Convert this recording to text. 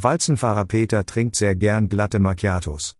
Walzenfahrer Peter trinkt sehr gern glatte Macchiatos.